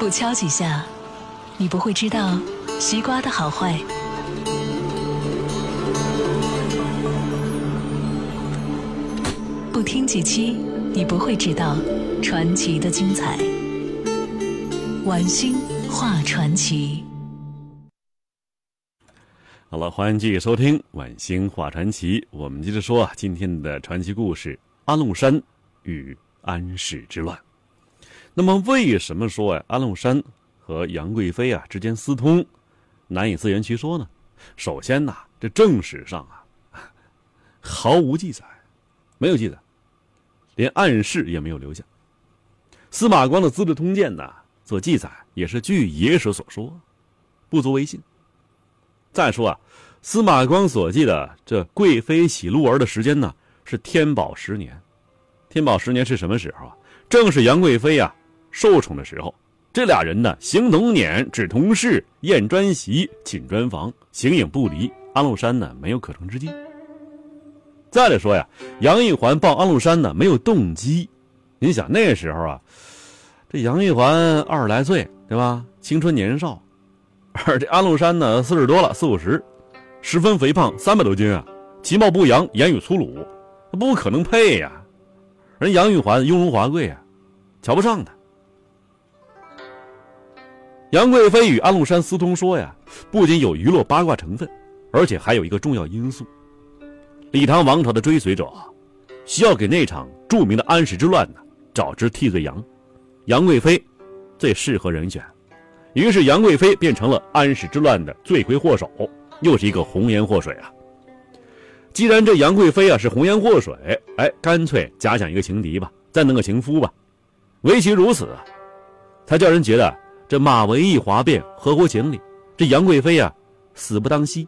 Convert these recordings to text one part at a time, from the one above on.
不敲几下，你不会知道西瓜的好坏；不听几期，你不会知道传奇的精彩。晚星画传奇。好了，欢迎继续收听《晚星画传奇》。我们接着说啊，今天的传奇故事——安禄山与安史之乱。那么，为什么说呀，安禄山和杨贵妃啊之间私通，难以自圆其说呢？首先呐，这正史上啊，毫无记载，没有记载，连暗示也没有留下。司马光的《资治通鉴》呢，所记载也是据野史所说，不足为信。再说啊，司马光所记的这贵妃喜鹿儿的时间呢，是天宝十年。天宝十年是什么时候啊？正是杨贵妃啊受宠的时候。这俩人呢，行农辇，指同事，宴专席，寝专房，形影不离。安禄山呢，没有可乘之机。再来说呀，杨玉环抱安禄山呢，没有动机。您想那时候啊，这杨玉环二十来岁，对吧？青春年少。而这安禄山呢，四十多了，四五十，十分肥胖，三百多斤啊，其貌不扬，言语粗鲁，不可能配呀。人杨玉环雍容华贵啊，瞧不上他。杨贵妃与安禄山私通说呀，不仅有娱乐八卦成分，而且还有一个重要因素：李唐王朝的追随者需要给那场著名的安史之乱呢找只替罪羊，杨贵妃最适合人选。于是杨贵妃变成了安史之乱的罪魁祸首，又是一个红颜祸水啊！既然这杨贵妃啊是红颜祸水，哎，干脆假想一个情敌吧，再弄个情夫吧。唯其如此，才叫人觉得这马嵬驿哗变合乎情理。这杨贵妃啊死不当惜，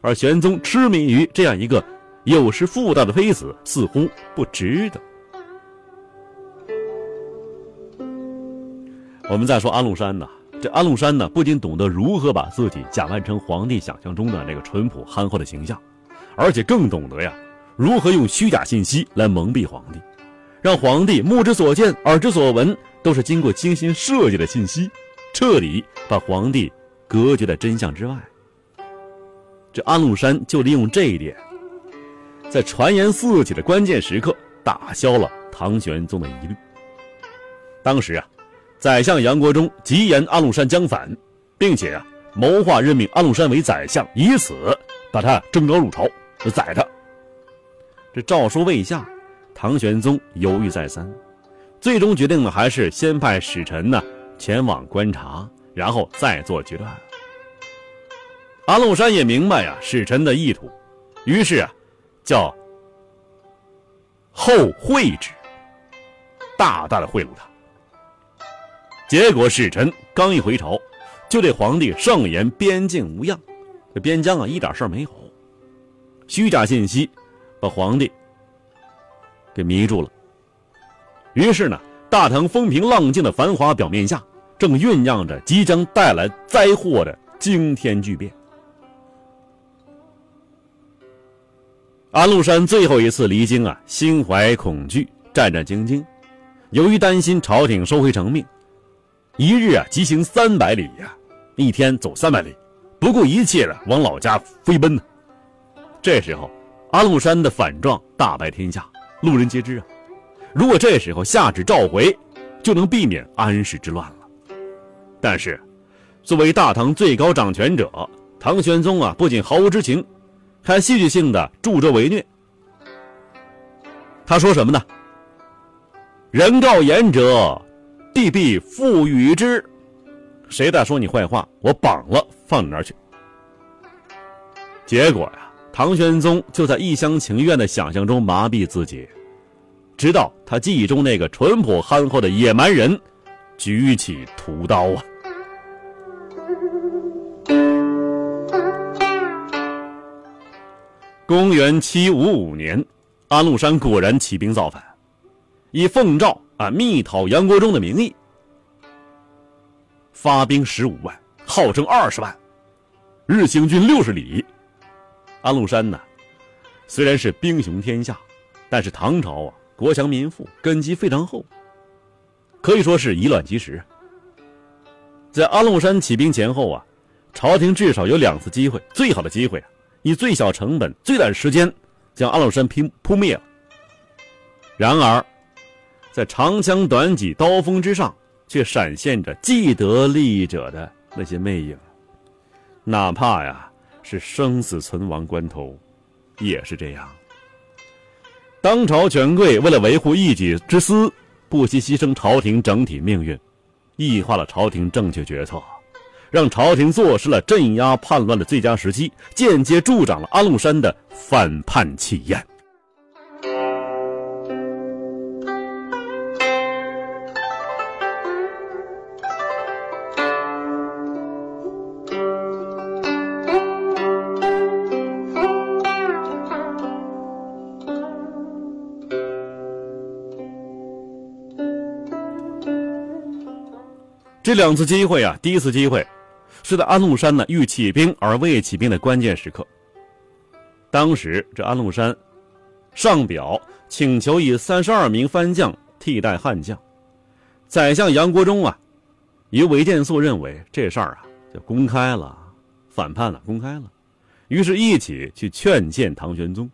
而玄宗痴迷于这样一个有失妇道的妃子，似乎不值得。我们再说安禄山呐。这安禄山呢，不仅懂得如何把自己假扮成皇帝想象中的那个淳朴憨厚的形象，而且更懂得呀，如何用虚假信息来蒙蔽皇帝，让皇帝目之所见、耳之所闻都是经过精心设计的信息，彻底把皇帝隔绝在真相之外。这安禄山就利用这一点，在传言四起的关键时刻，打消了唐玄宗的疑虑。当时啊。宰相杨国忠急言安禄山将反，并且啊谋划任命安禄山为宰相，以此把他征召入朝，宰他。这诏书未下，唐玄宗犹豫再三，最终决定呢还是先派使臣呢前往观察，然后再做决断。安禄山也明白呀使臣的意图，于是啊叫后会之，大大的贿赂他。结果使臣刚一回朝，就对皇帝上言边境无恙，这边疆啊一点事儿没有。虚假信息把皇帝给迷住了。于是呢，大唐风平浪静的繁华表面下，正酝酿着即将带来灾祸的惊天巨变。安禄山最后一次离京啊，心怀恐惧，战战兢兢。由于担心朝廷收回成命。一日啊，急行三百里呀，一天走三百里，不顾一切的往老家飞奔呢。这时候，安禄山的反状大白天下，路人皆知啊。如果这时候下旨召回，就能避免安史之乱了。但是，作为大唐最高掌权者，唐玄宗啊，不仅毫无知情，还戏剧性的助纣为虐。他说什么呢？人告言者。必必复与之。谁再说你坏话，我绑了放你那儿去。结果呀，唐玄宗就在一厢情愿的想象中麻痹自己，直到他记忆中那个淳朴憨厚的野蛮人举起屠刀啊。公元七五五年，安禄山果然起兵造反，以奉诏。啊！密讨杨国忠的名义，发兵十五万，号称二十万，日行军六十里。安禄山呢，虽然是兵雄天下，但是唐朝啊，国强民富，根基非常厚，可以说是以卵击石。在安禄山起兵前后啊，朝廷至少有两次机会，最好的机会啊，以最小成本、最短时间将安禄山拼扑灭了。然而，在长枪短戟、刀锋之上，却闪现着既得利益者的那些魅影。哪怕呀是生死存亡关头，也是这样。当朝权贵为了维护一己之私，不惜牺牲朝廷整体命运，异化了朝廷正确决策，让朝廷坐失了镇压叛乱的最佳时机，间接助长了安禄山的反叛气焰。这两次机会啊，第一次机会是在安禄山呢欲起兵而未起兵的关键时刻。当时这安禄山上表请求以三十二名番将替代汉将，宰相杨国忠啊，与韦见素认为这事儿啊就公开了，反叛了，公开了，于是一起去劝谏唐玄宗。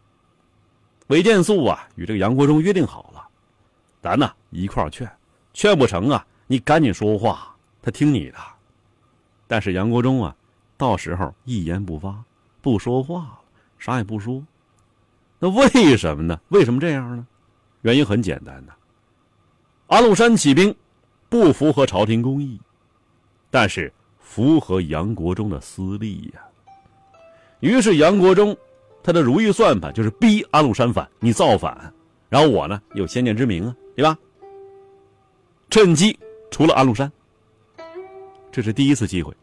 韦见素啊与这个杨国忠约定好了，咱呢一块儿劝，劝不成啊，你赶紧说话。他听你的，但是杨国忠啊，到时候一言不发，不说话了，啥也不说。那为什么呢？为什么这样呢？原因很简单的，安禄山起兵不符合朝廷公义，但是符合杨国忠的私利呀。于是杨国忠他的如意算盘就是逼安禄山反，你造反，然后我呢有先见之明啊，对吧？趁机除了安禄山。这是第一次机会，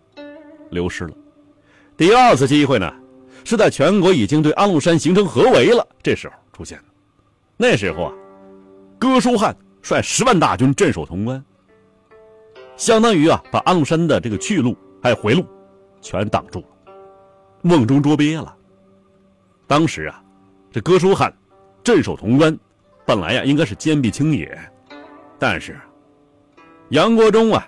流失了。第二次机会呢，是在全国已经对安禄山形成合围了，这时候出现的。那时候啊，哥舒翰率十万大军镇守潼关，相当于啊把安禄山的这个去路还有回路全挡住了，瓮中捉鳖了。当时啊，这哥舒翰镇守潼关，本来呀应该是坚壁清野，但是杨国忠啊。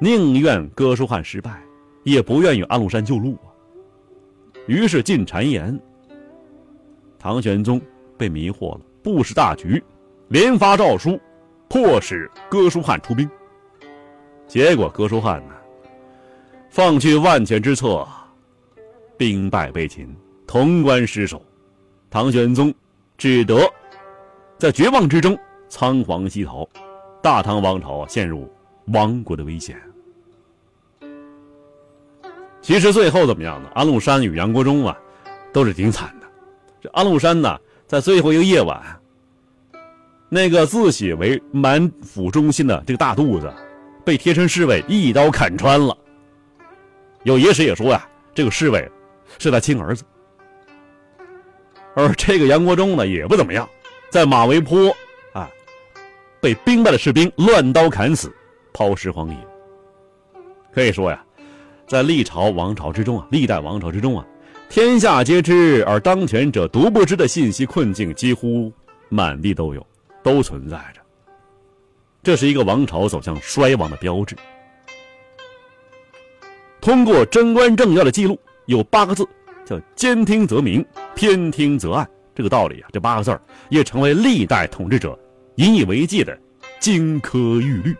宁愿哥舒翰失败，也不愿与安禄山救路啊。于是进谗言。唐玄宗被迷惑了，不识大局，连发诏书，迫使哥舒翰出兵。结果哥舒翰呢，放弃万全之策，兵败被擒，潼关失守。唐玄宗只得在绝望之中仓皇西逃，大唐王朝陷入。亡国的危险。其实最后怎么样呢？安禄山与杨国忠啊，都是挺惨的。这安禄山呢，在最后一个夜晚，那个自诩为满腹忠心的这个大肚子，被贴身侍卫一刀砍穿了。有野史也说呀，这个侍卫是他亲儿子。而这个杨国忠呢，也不怎么样，在马嵬坡啊，被兵败的士兵乱刀砍死。抛尸荒野。可以说呀，在历朝王朝之中啊，历代王朝之中啊，天下皆知而当权者独不知的信息困境，几乎满地都有，都存在着。这是一个王朝走向衰亡的标志。通过贞观政要的记录，有八个字，叫“兼听则明，偏听则暗”。这个道理啊，这八个字也成为历代统治者引以为戒的金科玉律。